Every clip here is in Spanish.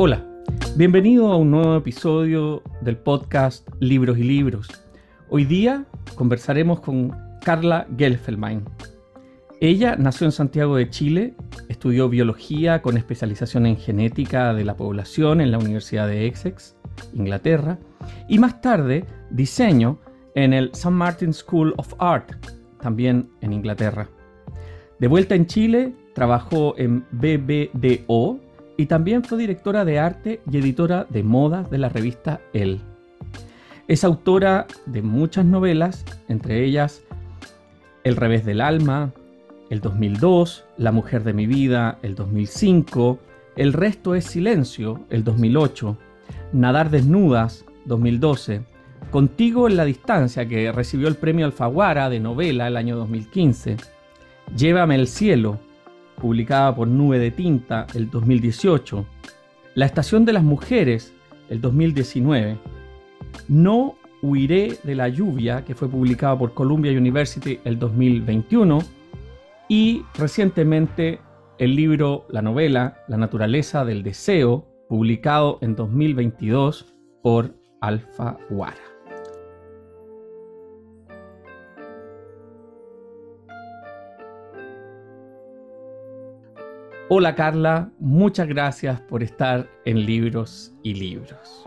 Hola, bienvenido a un nuevo episodio del podcast Libros y Libros. Hoy día conversaremos con Carla Gelfelmain. Ella nació en Santiago de Chile, estudió biología con especialización en genética de la población en la Universidad de Essex, Inglaterra, y más tarde diseño en el St. Martin School of Art, también en Inglaterra. De vuelta en Chile, trabajó en BBDO, y también fue directora de arte y editora de moda de la revista Elle. Es autora de muchas novelas, entre ellas El revés del alma, el 2002, La mujer de mi vida, el 2005, El resto es silencio, el 2008, Nadar desnudas, 2012, Contigo en la distancia, que recibió el premio Alfaguara de novela el año 2015, Llévame el cielo, publicada por Nube de Tinta el 2018, La Estación de las Mujeres el 2019, No Huiré de la Lluvia, que fue publicada por Columbia University el 2021, y recientemente el libro, la novela La Naturaleza del Deseo, publicado en 2022 por Alfaguara. Hola Carla, muchas gracias por estar en Libros y Libros.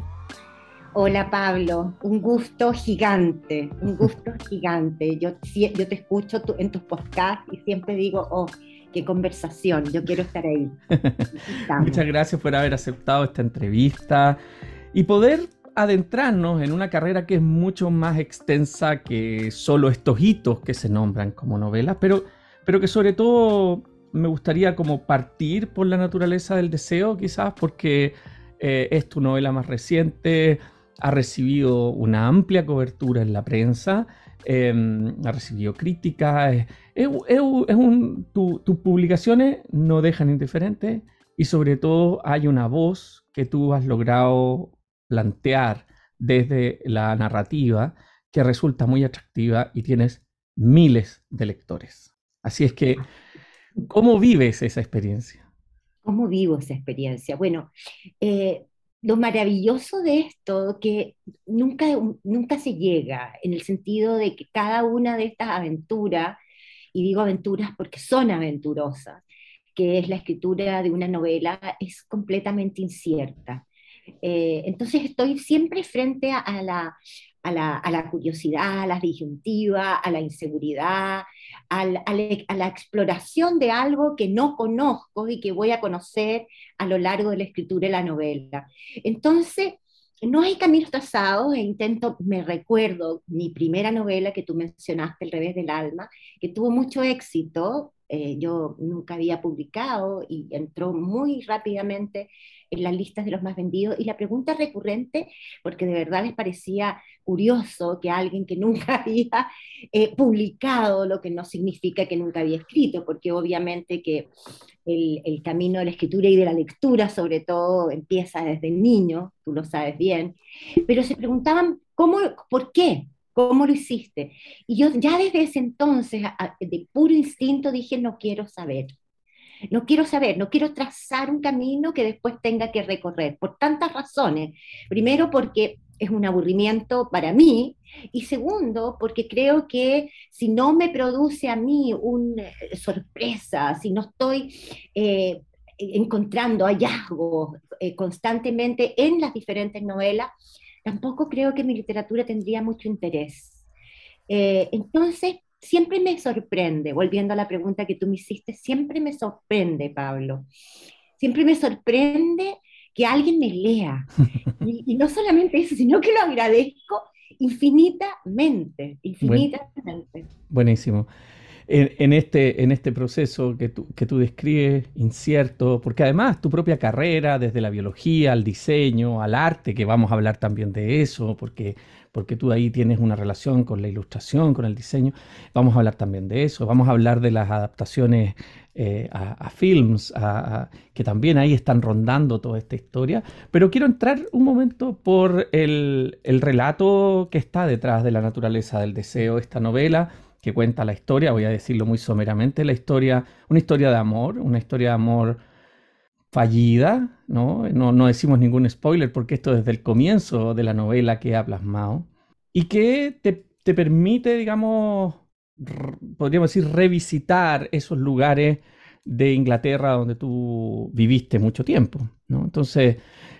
Hola Pablo, un gusto gigante, un gusto gigante. Yo, yo te escucho en tus podcasts y siempre digo, oh, qué conversación, yo quiero estar ahí. Muchas gracias por haber aceptado esta entrevista y poder adentrarnos en una carrera que es mucho más extensa que solo estos hitos que se nombran como novelas, pero, pero que sobre todo me gustaría como partir por la naturaleza del deseo, quizás, porque eh, es tu novela más reciente, ha recibido una amplia cobertura en la prensa, em, ha recibido críticas, es, tus publicaciones no dejan indiferente y sobre todo hay una voz que tú has logrado plantear desde la narrativa que resulta muy atractiva y tienes miles de lectores. Así es que ¿Cómo vives esa experiencia? ¿Cómo vivo esa experiencia? Bueno, eh, lo maravilloso de esto que nunca, nunca se llega, en el sentido de que cada una de estas aventuras, y digo aventuras porque son aventurosas, que es la escritura de una novela, es completamente incierta. Eh, entonces estoy siempre frente a la, a la, curiosidad, a la disyuntiva, a la inseguridad, a la, exploración de algo que no conozco y que voy a conocer a lo largo de la escritura de la novela. Entonces, no hay caminos trazados e intento, me recuerdo mi primera novela que tú mencionaste, El revés del alma, que tuvo mucho éxito, eh, yo nunca había publicado y entró muy rápidamente en las listas de los más vendidos. Y la pregunta recurrente, porque de verdad les parecía curioso que alguien que nunca había eh, publicado, lo que no significa que nunca había escrito, porque obviamente que el, camino de la escritura y de la lectura, sobre todo, empieza desde niño, tú lo sabes bien, pero se preguntaban, ¿cómo, ¿por qué? ¿Cómo lo hiciste? Y yo ya desde ese entonces, de puro instinto, dije, no quiero saber. No quiero saber, no quiero trazar un camino que después tenga que recorrer, por tantas razones. Primero, porque es un aburrimiento para mí, y segundo, porque creo que si no me produce a mí una eh, sorpresa, si no estoy eh, encontrando hallazgos eh, constantemente en las diferentes novelas, tampoco creo que mi literatura tendría mucho interés. entonces, siempre me sorprende, volviendo a la pregunta que tú me hiciste, siempre me sorprende, Pablo. Siempre me sorprende que alguien me lea. Y, no solamente eso, sino que lo agradezco infinitamente, infinitamente. buenísimo. En, este, en este proceso que tú, que tú describes, incierto, porque además tu propia carrera, desde la biología al diseño, al arte, que vamos a hablar también de eso, porque porque tú ahí tienes una relación con la ilustración, con el diseño. Vamos a hablar también de eso, vamos a hablar de las adaptaciones eh, a, films, que también ahí están rondando toda esta historia. Pero quiero entrar un momento por el, el relato que está detrás de la naturaleza del deseo, esta novela que cuenta la historia, voy a decirlo muy someramente, la historia, una historia de amor, una historia de amor fallida, ¿no? ¿no? decimos ningún spoiler porque esto desde el comienzo de la novela que ha plasmado, y que te, te permite, digamos, podríamos decir, revisitar esos lugares de Inglaterra donde tú viviste mucho tiempo, ¿no? Entonces,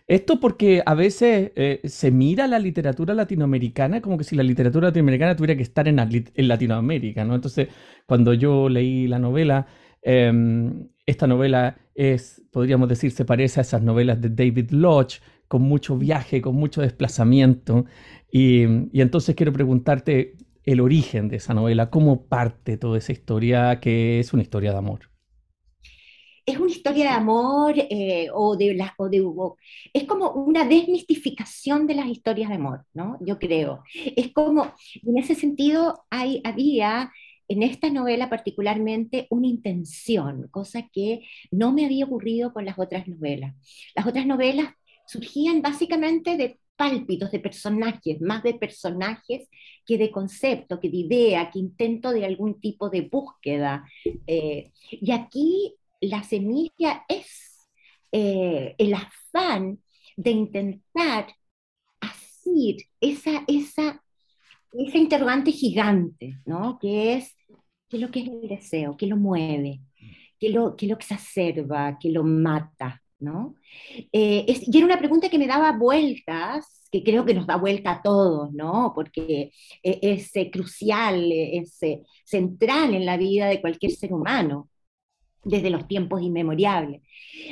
esto porque a veces eh, se mira la literatura latinoamericana como que si la literatura latinoamericana tuviera que estar en, en Latinoamérica, ¿no? Entonces, cuando yo leí la novela, em, esta novela es, podríamos decir, se parece a esas novelas de David Lodge, con mucho viaje, con mucho desplazamiento. Y, y entonces quiero preguntarte el origen de esa novela, cómo parte toda esa historia que es una historia de amor es una historia de amor eh, o, de la, o de es como una desmistificación de las historias de amor, ¿no? Yo creo. Es como, en ese sentido, hay, había en esta novela particularmente una intención, cosa que no me había ocurrido con las otras novelas. Las otras novelas surgían básicamente de pálpitos de personajes, más de personajes que de concepto, que de idea, que intento de algún tipo de búsqueda. Eh, y aquí la semilla es eh, el afán de intentar hacer esa, esa, esa interrogante gigante, ¿no? Que es, ¿qué es lo que es el deseo? ¿Qué lo mueve? ¿Qué lo, qué lo exacerba? ¿Qué lo mata? ¿no? Eh, y era una pregunta que me daba vueltas, que creo que nos da vuelta a todos, ¿no? Porque e, es, crucial, es central en la vida de cualquier ser humano desde los tiempos inmemorables.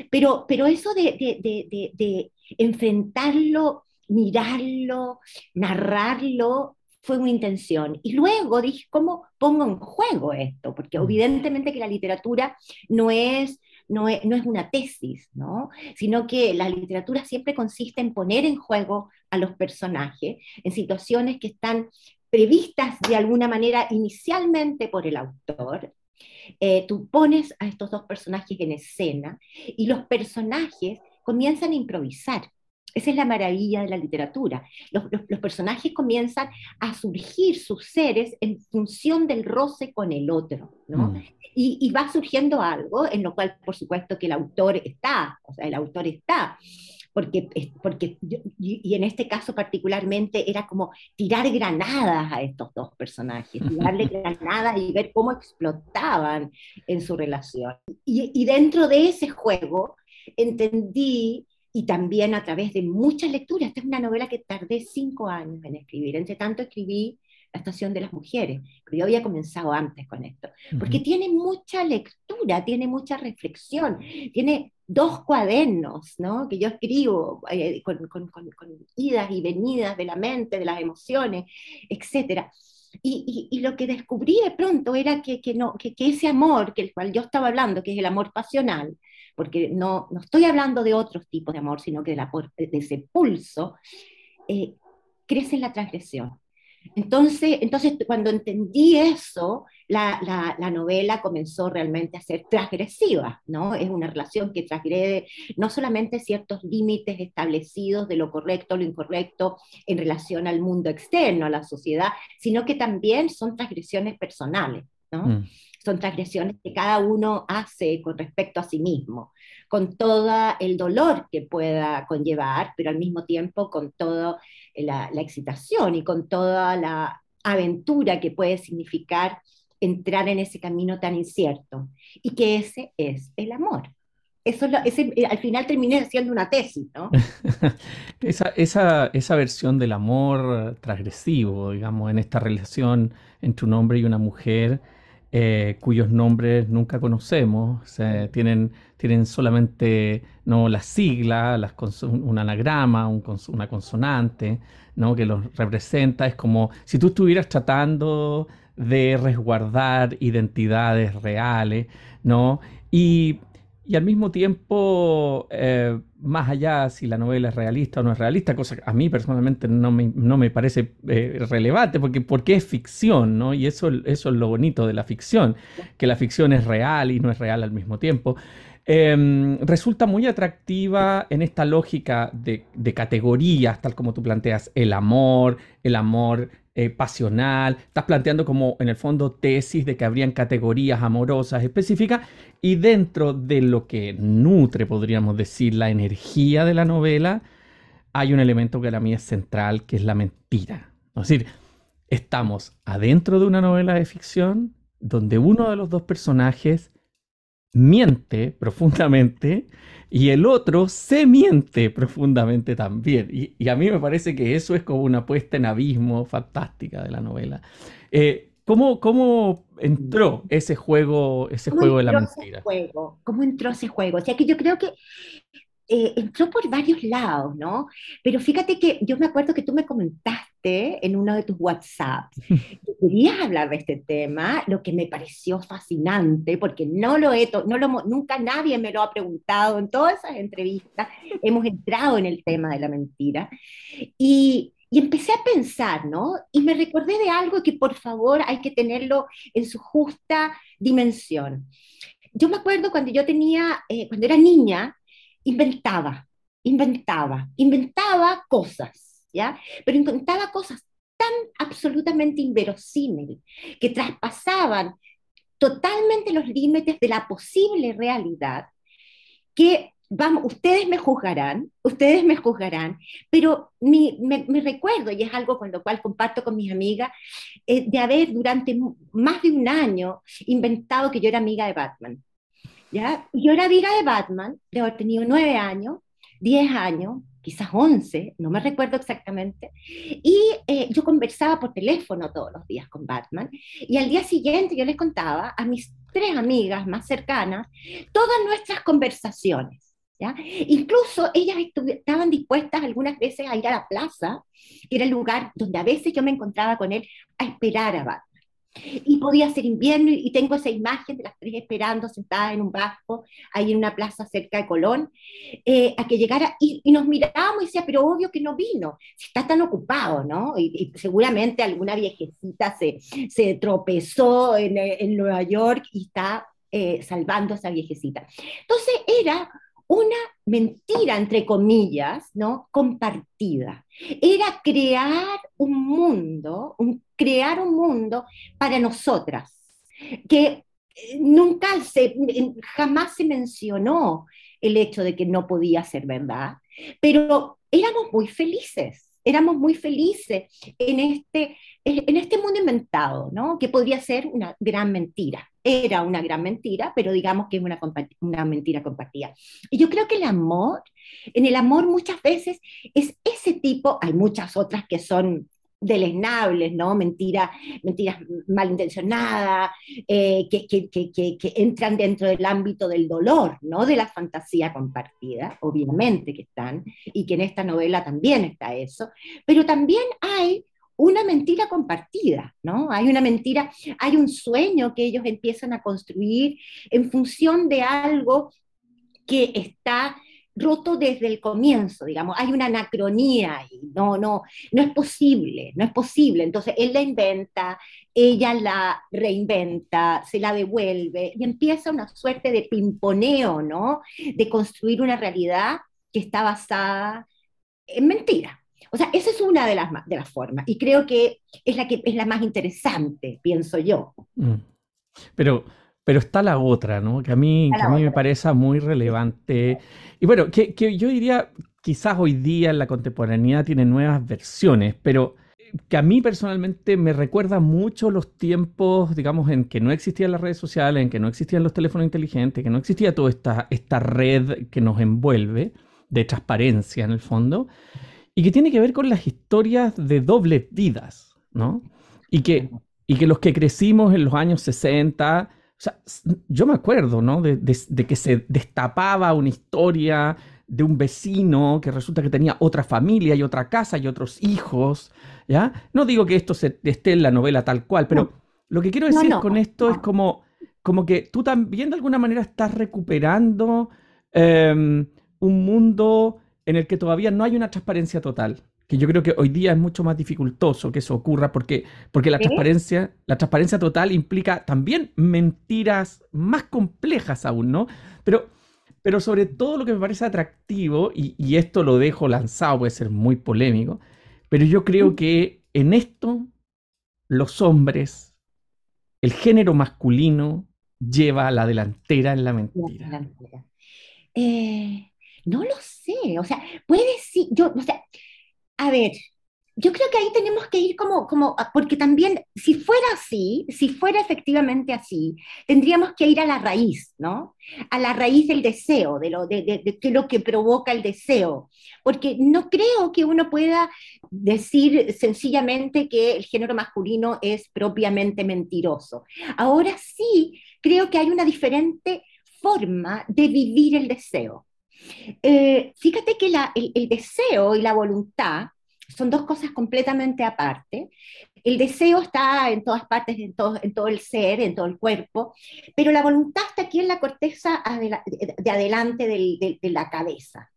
Pero, pero eso de, de, enfrentarlo, mirarlo, narrarlo, fue una intención. Y luego dije, ¿cómo pongo en juego esto? Porque mm. evidentemente que la literatura no es, no es, no es una tesis, ¿no? Sino que la literatura siempre consiste en poner en juego a los personajes en situaciones que están previstas de alguna manera inicialmente por el autor, eh, tú pones a estos dos personajes en escena y los personajes comienzan a improvisar. Esa es la maravilla de la literatura. Los, personajes comienzan a surgir sus seres en función del roce con el otro, ¿no? Mm. Y, y, va surgiendo algo en lo cual, por supuesto, que el autor está, o sea, el autor está porque, porque y, en este caso particularmente era como tirar granadas a estos dos personajes, tirarle granadas y ver cómo explotaban en su relación. Y, y dentro de ese juego entendí y también a través de muchas lecturas. Esta es una novela que tardé cinco años en escribir. Entre tanto escribí la estación de las mujeres, pero yo había comenzado antes con esto, porque tiene mucha lectura, tiene mucha reflexión, tiene dos cuadernos, ¿no? Que yo escribo eh, con, con, con, idas y venidas de la mente, de las emociones, etc. Y, y, lo que descubrí de pronto era que, que no, que, que, ese amor, que el cual yo estaba hablando, que es el amor pasional, porque no, no estoy hablando de otros tipos de amor, sino que de, la, de ese pulso, eh, crece en la transgresión. Entonces, entonces cuando entendí eso, la, la, novela comenzó realmente a ser transgresiva, ¿no? Es una relación que transgrede no solamente ciertos límites establecidos de lo correcto, lo incorrecto en relación al mundo externo, a la sociedad, sino que también son transgresiones personales, ¿no? Mm. Son transgresiones que cada uno hace con respecto a sí mismo, con todo el dolor que pueda conllevar, pero al mismo tiempo con toda la, excitación y con toda la aventura que puede significar entrar en ese camino tan incierto. Y que ese es el amor. Eso eh, al final terminé haciendo una tesis, ¿no? esa, esa, esa, versión del amor transgresivo, digamos, en esta relación entre un hombre y una mujer, eh, cuyos nombres nunca conocemos, tienen, tienen solamente ¿no? las siglas, las un anagrama, una consonante, ¿no? que los representa. Es como si tú estuvieras tratando de resguardar identidades reales, ¿no? Y y al mismo tiempo, eh, más allá si la novela es realista o no es realista, cosa que a mí personalmente no me, no me parece eh, relevante, porque, porque es ficción, ¿no? Y eso, eso es lo bonito de la ficción, que la ficción es real y no es real al mismo tiempo. Em, resulta muy atractiva en esta lógica de, categorías, tal como tú planteas, el amor, el amor eh, pasional, estás planteando como en el fondo tesis de que habrían categorías amorosas específicas y dentro de lo que nutre, podríamos decir, la energía de la novela, hay un elemento que para mí es central, que es la mentira. Es decir, estamos adentro de una novela de ficción donde uno de los dos personajes miente profundamente y el otro se miente profundamente también. Y, a mí me parece que eso es como una puesta en abismo fantástica de la novela. Eh, ¿cómo, ¿cómo, entró ese juego, ese juego de la mentira? Juego? ¿Cómo entró ese juego? O sea que yo creo que eh, entró por varios lados, ¿no? Pero fíjate que yo me acuerdo que tú me comentaste en uno de tus WhatsApps que querías hablar de este tema, lo que me pareció fascinante, porque no lo he, no lo, nunca nadie me lo ha preguntado en todas esas entrevistas, hemos entrado en el tema de la mentira. Y, y empecé a pensar, ¿no? Y me recordé de algo que por favor hay que tenerlo en su justa dimensión. Yo me acuerdo cuando yo tenía, eh, cuando era niña, inventaba, inventaba, inventaba cosas, ¿ya? Pero inventaba cosas tan absolutamente inverosímiles que traspasaban totalmente los límites de la posible realidad que vamos, ustedes me juzgarán, ustedes me juzgarán, pero mi, me, recuerdo, y es algo con lo cual comparto con mis amigas, eh, de haber durante más de un año inventado que yo era amiga de Batman. ¿Ya? Yo era amiga de Batman, de haber tenido nueve años, diez años, quizás once, no me recuerdo exactamente, y eh, yo conversaba por teléfono todos los días con Batman, y al día siguiente yo les contaba a mis tres amigas más cercanas todas nuestras conversaciones. ¿Ya? Incluso ellas estaban dispuestas algunas veces a ir a la plaza, que era el lugar donde a veces yo me encontraba con él, a esperar a Batman. Y podía ser invierno y tengo esa imagen de las tres esperando sentadas en un vasco, ahí en una plaza cerca de Colón, eh, a que llegara y, nos mirábamos y decía, pero obvio que no vino, si está tan ocupado, ¿no? Y, seguramente alguna viejecita se, se tropezó en, en, Nueva York y está eh, salvando a esa viejecita. Entonces era una mentira, entre comillas, ¿no? Compartida. Era crear un mundo, un, crear un mundo para nosotras, que eh, nunca se, jamás se mencionó el hecho de que no podía ser verdad, pero éramos muy felices éramos muy felices en este, en este mundo inventado, ¿no? Que podría ser una gran mentira. Era una gran mentira, pero digamos que es una, una mentira compartida. Y yo creo que el amor, en el amor muchas veces es ese tipo, hay muchas otras que son deleznables, ¿no? Mentiras, mentiras malintencionadas, eh, que, que, que, que, entran dentro del ámbito del dolor, ¿no? De la fantasía compartida, obviamente que están, y que en esta novela también está eso, pero también hay una mentira compartida, ¿no? Hay una mentira, hay un sueño que ellos empiezan a construir en función de algo que está roto desde el comienzo, digamos, hay una anacronía y no, no, no es posible, no es posible. Entonces él la inventa, ella la reinventa, se la devuelve y empieza una suerte de pimponeo, ¿no? De construir una realidad que está basada en mentira. O sea, esa es una de las, de las formas y creo que es la que es la más interesante, pienso yo. Mm. Pero pero está la otra, ¿no? Que a mí, a mí me parece muy relevante. Y bueno, que, yo diría, quizás hoy día en la contemporaneidad tiene nuevas versiones, pero que a mí personalmente me recuerda mucho los tiempos, digamos, en que no existían las redes sociales, en que no existían los teléfonos inteligentes, que no existía toda esta, esta red que nos envuelve, de transparencia en el fondo, y que tiene que ver con las historias de dobles vidas, ¿no? Y que, y que los que crecimos en los años 60, o sea, yo me acuerdo, ¿no? De, que se destapaba una historia de un vecino que resulta que tenía otra familia y otra casa y otros hijos, ¿ya? No digo que esto se, esté en la novela tal cual, pero lo que quiero decir con esto es como, como que tú también de alguna manera estás recuperando em, un mundo en el que todavía no hay una transparencia total que yo creo que hoy día es mucho más dificultoso que eso ocurra porque, porque la, transparencia, la transparencia total implica también mentiras más complejas aún, ¿no? Pero pero sobre todo lo que me parece atractivo, y, esto lo dejo lanzado, puede ser muy polémico, pero yo creo que en esto los hombres, el género masculino, lleva la delantera en la mentira. Eh, no lo sé, o sea, puede sí, yo, o sea, a ver, yo creo que ahí tenemos que ir como, como, ah, porque también, si fuera así, si fuera efectivamente así, tendríamos que ir a la raíz, ¿no? A la raíz del deseo, de lo, de, de, lo que provoca el deseo. Porque no creo que uno pueda decir sencillamente que el género masculino es propiamente mentiroso. Ahora sí, creo que hay una diferente forma de vivir el deseo. Eh, fíjate que el deseo y la voluntad son dos cosas completamente aparte. El deseo está en todas partes, en todo, el ser, en todo el cuerpo, pero la voluntad está aquí en la corteza de adelante de la cabeza.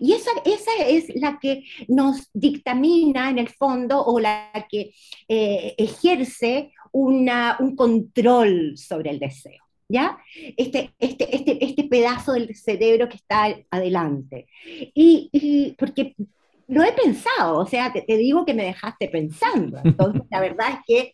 Y esa, esa es la que nos dictamina en el fondo o la que eh, ejerce un control sobre el deseo. ¿Ya? Este, este, este, este pedazo del cerebro que está adelante. Y, y porque lo he pensado, o sea, te, digo que me dejaste pensando. Entonces, la verdad es que...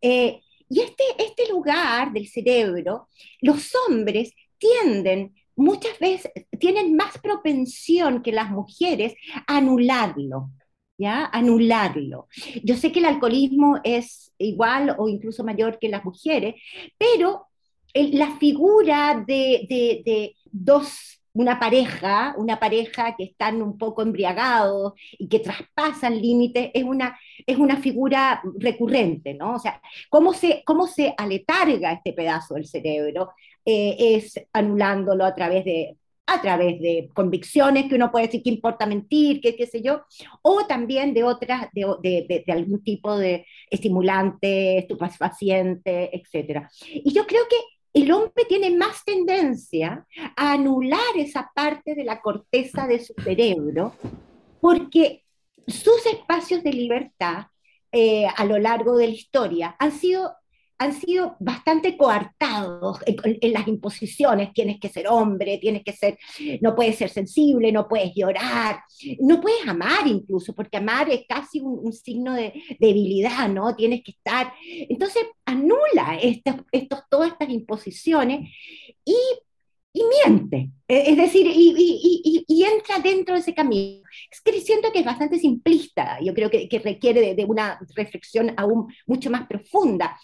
Eh, y este, este lugar del cerebro, los hombres tienden muchas veces, tienen más propensión que las mujeres a anularlo, ¿ya? Anularlo. Yo sé que el alcoholismo es igual o incluso mayor que las mujeres, pero la figura de, de, de dos una pareja, una pareja que están un poco embriagados y que traspasan límites, es una, es una figura recurrente, ¿no? O sea, cómo se, cómo se aletarga este pedazo del cerebro eh, es anulándolo a través de a través de convicciones que uno puede decir que importa mentir, que qué sé yo, o también de otras, de, de, de algún tipo de estimulante, estupefaciente, etc. Y yo creo que el hombre tiene más tendencia a anular esa parte de la corteza de su cerebro porque sus espacios de libertad eh, a lo largo de la historia han sido han sido bastante coartados en, las imposiciones, tienes que ser hombre, tienes que ser, no puedes ser sensible, no puedes llorar, no puedes amar incluso, porque amar es casi un, signo de debilidad, ¿no? Tienes que estar, entonces anula estos, todas estas imposiciones y y miente, e, es decir, y, entra dentro de ese camino. Siento que es bastante simplista, yo creo que, que requiere de, una reflexión aún mucho más profunda.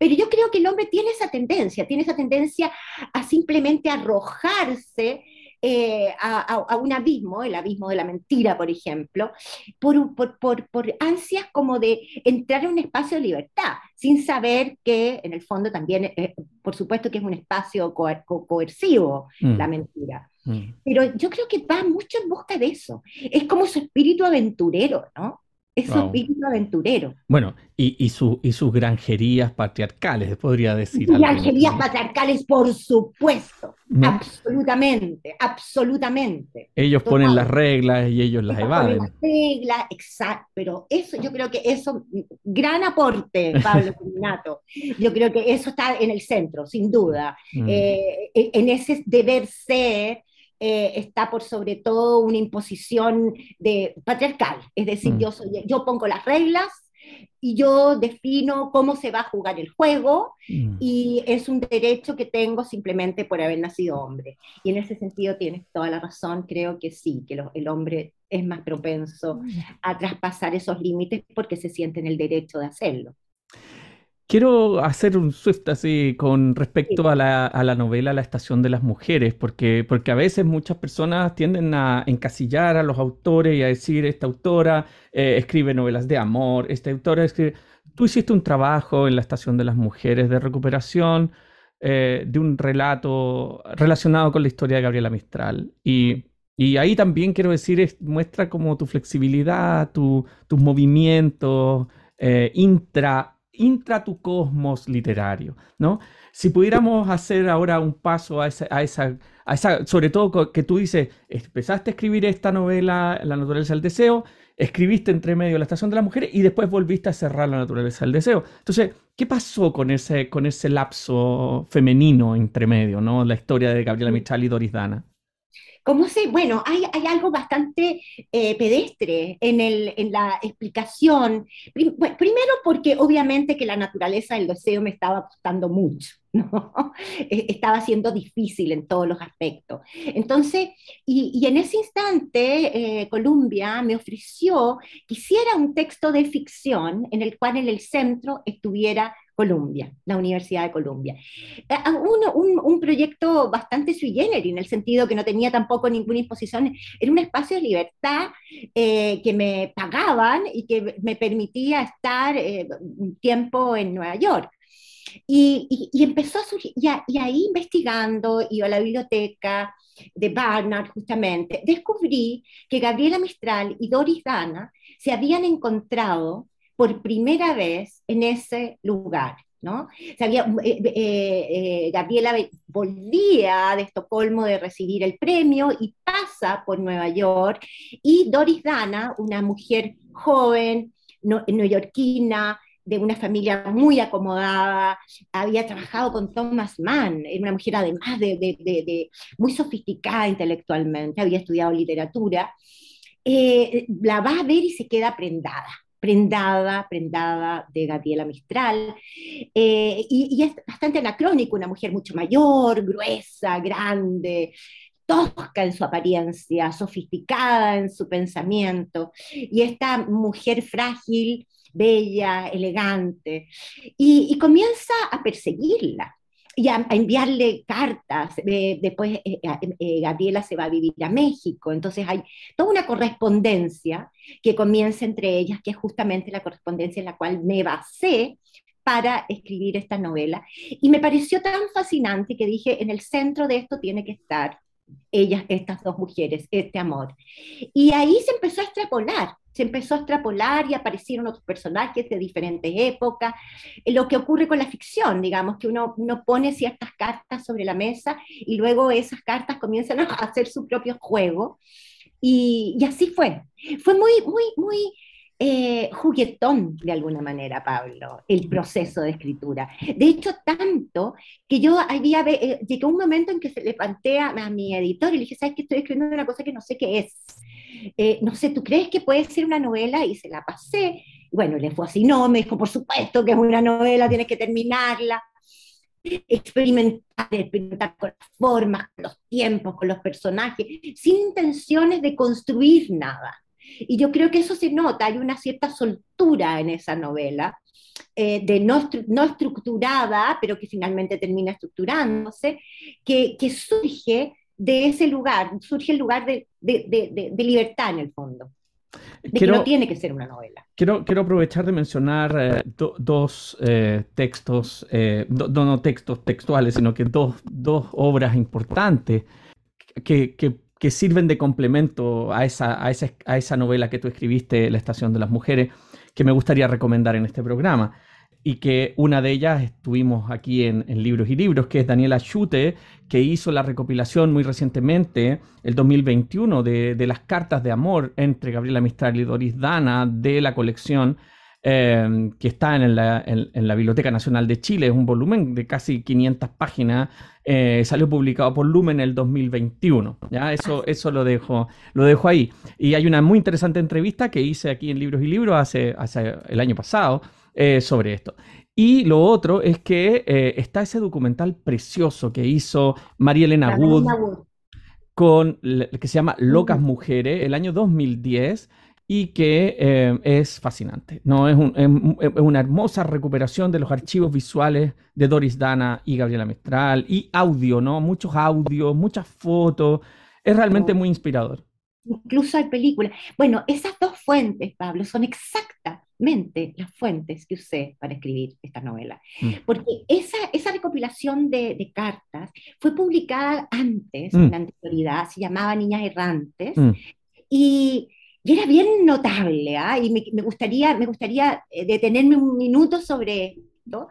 Pero yo creo que el hombre tiene esa tendencia, tiene esa tendencia a simplemente arrojarse eh, a, un abismo, el abismo de la mentira, por ejemplo, por, por, por, ansias como de entrar en un espacio de libertad, sin saber que en el fondo también, eh, por supuesto que es un espacio coercivo, mm. la mentira. Mm. Pero yo creo que va mucho en busca de eso. Es como su espíritu aventurero, ¿no? Es un espíritu aventurero. Bueno, y, y, y, sus granjerías patriarcales, podría decir. Granjerías patriarcales, por supuesto. Absolutamente, absolutamente. Ellos ponen las reglas y ellos las evaden. Las reglas, exacto. Pero eso, yo creo que eso, gran aporte, Pablo Nato. Yo creo que eso está en el centro, sin duda. Mm. Eh, en ese deber ser eh, está por sobre todo una imposición de, patriarcal, es decir, mm. yo, soy, yo pongo las reglas y yo defino cómo se va a jugar el juego mm. y es un derecho que tengo simplemente por haber nacido hombre. Y en ese sentido tienes toda la razón, creo que sí, que el hombre es más propenso mm. a traspasar esos límites porque se siente en el derecho de hacerlo. Quiero hacer un swift así con respecto a, la, novela La Estación de las Mujeres, porque, porque a veces muchas personas tienden a encasillar a los autores y a decir, esta autora eh, escribe novelas de amor, esta autora escribe... Tú hiciste un trabajo en La Estación de las Mujeres de recuperación eh, de un relato relacionado con la historia de Gabriela Mistral. Y, ahí también quiero decir, muestra como tu flexibilidad, tus movimientos eh, intra intra tu cosmos literario, ¿no? Si pudiéramos hacer ahora un paso a esa, a esa, a esa, sobre todo que tú dices, empezaste a escribir esta novela, La naturaleza del deseo, escribiste entre medio La estación de las mujeres y después volviste a cerrar La naturaleza del deseo. Entonces, ¿qué pasó con ese, con ese lapso femenino entre medio, ¿no? La historia de Gabriela Mistral y Doris Dana. ¿Cómo se? Bueno, hay, hay algo bastante eh, pedestre en, el, en, la explicación. primero porque obviamente que la naturaleza del deseo me estaba costando mucho, ¿no? E, estaba siendo difícil en todos los aspectos. Entonces, y, y en ese instante, eh, Columbia me ofreció que hiciera un texto de ficción en el cual en el centro estuviera Columbia, la Universidad de Columbia. Eh, ah, un, proyecto bastante sui generis, en el sentido que no tenía tampoco ninguna imposición, era un espacio de libertad eh, que me pagaban y que me permitía estar eh, un tiempo en Nueva York. Y, empezó a surgir, y, y, ahí investigando, iba a la biblioteca de Barnard justamente, descubrí que Gabriela Mistral y Doris Dana se habían encontrado por primera vez en ese lugar. ¿no? Eh, eh, eh, Gabriela volvía de Estocolmo de recibir el premio y pasa por Nueva York y Doris Dana, una mujer joven, neoyorquina, de una familia muy acomodada, había trabajado con Thomas Mann, era una mujer además de, de muy sofisticada intelectualmente, había estudiado literatura, la va a ver y se queda prendada prendada, prendada de Gabriela Mistral, eh, y, es bastante anacrónico, una mujer mucho mayor, gruesa, grande, tosca en su apariencia, sofisticada en su pensamiento, y esta mujer frágil, bella, elegante, y comienza a perseguirla y a, enviarle cartas. después eh, eh, Gabriela se va a vivir a México, entonces hay toda una correspondencia que comienza entre ellas, que es justamente la correspondencia en la cual me basé para escribir esta novela. Y me pareció tan fascinante que dije, en el centro de esto tiene que estar ellas, estas dos mujeres, este amor. Y ahí se empezó a extrapolar, se empezó a extrapolar y aparecieron otros personajes de diferentes épocas. Eh, lo que ocurre con la ficción, digamos, que uno, uno pone ciertas cartas sobre la mesa y luego esas cartas comienzan a hacer su propio juego. Y, y así fue. Fue muy, muy, muy eh, juguetón de alguna manera, Pablo, el proceso de escritura. De hecho, tanto que yo había, eh, llegó un momento en que se le plantea a mi editor y le dije, ¿sabes que estoy escribiendo una cosa que no sé qué es? Eh, no sé, ¿tú crees que puede ser una novela? Y se la pasé. Bueno, le fue así, no, me dijo, por supuesto que es una novela, tienes que terminarla. Experimentar, experimentar con las formas, con los tiempos, con los personajes, sin intenciones de construir nada y yo creo que eso se nota, hay una cierta soltura en esa novela, eh, de no, no, estructurada, pero que finalmente termina estructurándose, que, que surge de ese lugar, surge el lugar de, de, de, libertad en el fondo. De que no tiene que ser una novela. Quiero, quiero aprovechar de mencionar eh, dos eh, textos, no textos textuales, sino que dos, dos obras importantes que, que que sirven de complemento a esa, a, esa, novela que tú escribiste, La Estación de las Mujeres, que me gustaría recomendar en este programa. Y que una de ellas estuvimos aquí en, Libros y Libros, que es Daniela Schute, que hizo la recopilación muy recientemente, el 2021, de, de las cartas de amor entre Gabriela Mistral y Doris Dana de la colección Em, que está en la, en, la, Biblioteca Nacional de Chile. Es un volumen de casi 500 páginas. Eh, salió publicado por Lumen en el 2021. ¿ya? Eso, eso lo, dejo, lo dejo ahí. Y hay una muy interesante entrevista que hice aquí en Libros y Libros hace, hace el año pasado eh, sobre esto. Y lo otro es que eh, está ese documental precioso que hizo María Elena Wood, con que se llama Locas Mujeres, el año 2010 y que eh, es fascinante. ¿no? Es, una hermosa recuperación de los archivos visuales de Doris Dana y Gabriela Mistral y audio, ¿no? muchos audios, muchas fotos. Es realmente muy inspirador. Incluso hay películas. Bueno, esas dos fuentes, Pablo, son exactamente las fuentes que usé para escribir esta novela. Mm. Porque esa, esa recopilación de, cartas fue publicada antes, mm. en la anterioridad, se llamaba Niñas Errantes. Mm. Y y era bien notable, ¿ah? y me, gustaría, me gustaría eh, detenerme un minuto sobre esto,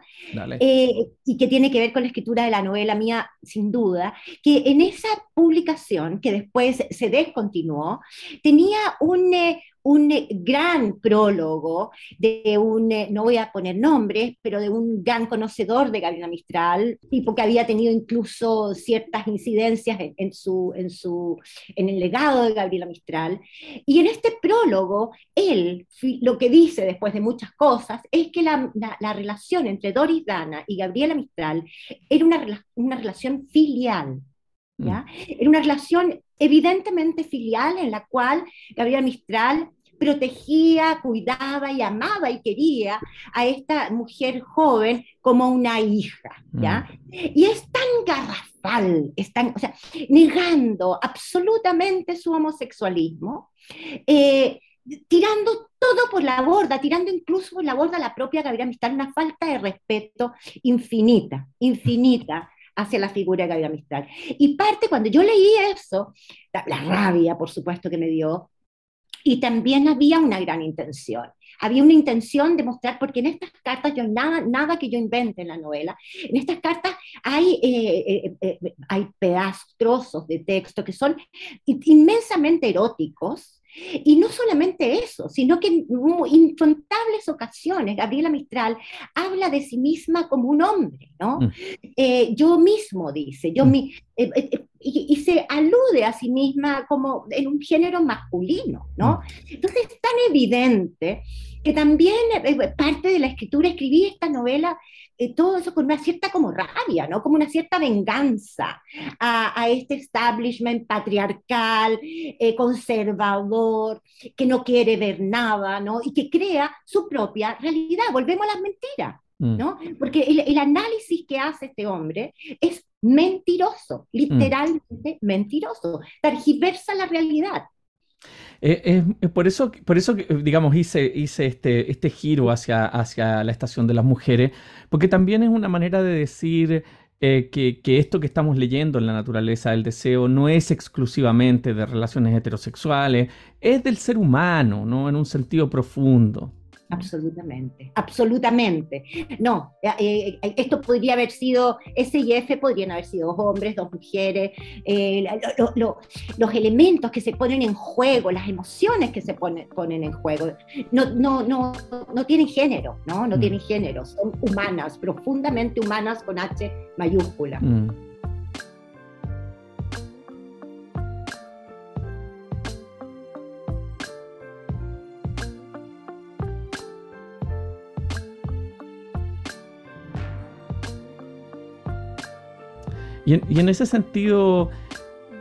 eh, y que tiene que ver con la escritura de la novela mía, sin duda, que en esa publicación, que después se descontinuó, tenía un, eh, un eh, gran prólogo de un, eh, no voy a poner nombres, pero de un gran conocedor de Gabriela Mistral, tipo que había tenido incluso ciertas incidencias en, su, en, su, en el legado de Gabriela Mistral. Y en este prólogo, él lo que dice después de muchas cosas es que la, la, relación entre Doris Dana y Gabriela Mistral era una, una relación filial. ¿Ya? Mm. Era una relación evidentemente filial en la cual Gabriela Mistral protegía, cuidaba y amaba y quería a esta mujer joven como una hija, ¿ya? Mm. Y es tan garrafal, o sea, negando absolutamente su homosexualismo, eh, tirando todo por la borda, tirando incluso por la borda la propia Gabriela Mistral, una falta de respeto infinita, infinita hacia la figura de Gabriela Mistral. Y parte, cuando yo leí eso, la rabia, por supuesto, que me dio, y también había una gran intención. Había una intención de mostrar, porque en estas cartas, yo nada, nada que yo invente en la novela, en estas cartas hay, eh, eh, eh, hay pedazos, trozos de texto que son inmensamente eróticos, y no solamente eso, sino que en incontables ocasiones Gabriela Mistral habla de sí misma como un hombre, ¿no? Mm. yo mismo, dice, yo mm. mi, y, se alude a sí misma como en un género masculino, ¿no? Mm. Entonces es tan evidente que también eh, parte de la escritura, escribí esta novela, eh, todo eso con una cierta como rabia, ¿no? Como una cierta venganza a, este establishment patriarcal, eh, conservador, que no quiere ver nada, ¿no? Y que crea su propia realidad. Volvemos a las mentiras. Mm. ¿No? Porque el, el, análisis que hace este hombre es mentiroso, literalmente mentiroso, tergiversa la realidad. Eh, por eso, por eso digamos, hice, hice este, este giro hacia, hacia la estación de las mujeres, porque también es una manera de decir eh, que, que, esto que estamos leyendo en la naturaleza del deseo no es exclusivamente de relaciones heterosexuales, es del ser humano, ¿no? En un sentido profundo. Absolutamente, absolutamente. No, eh, eh, esto podría haber sido, S y F podrían haber sido dos hombres, dos mujeres, eh, los elementos que se ponen en juego, las emociones que se ponen, ponen en juego, no, no, no, no tienen género, ¿no? No mm. tienen género, son humanas, profundamente humanas con H mayúscula. Mm. Y en, ese sentido,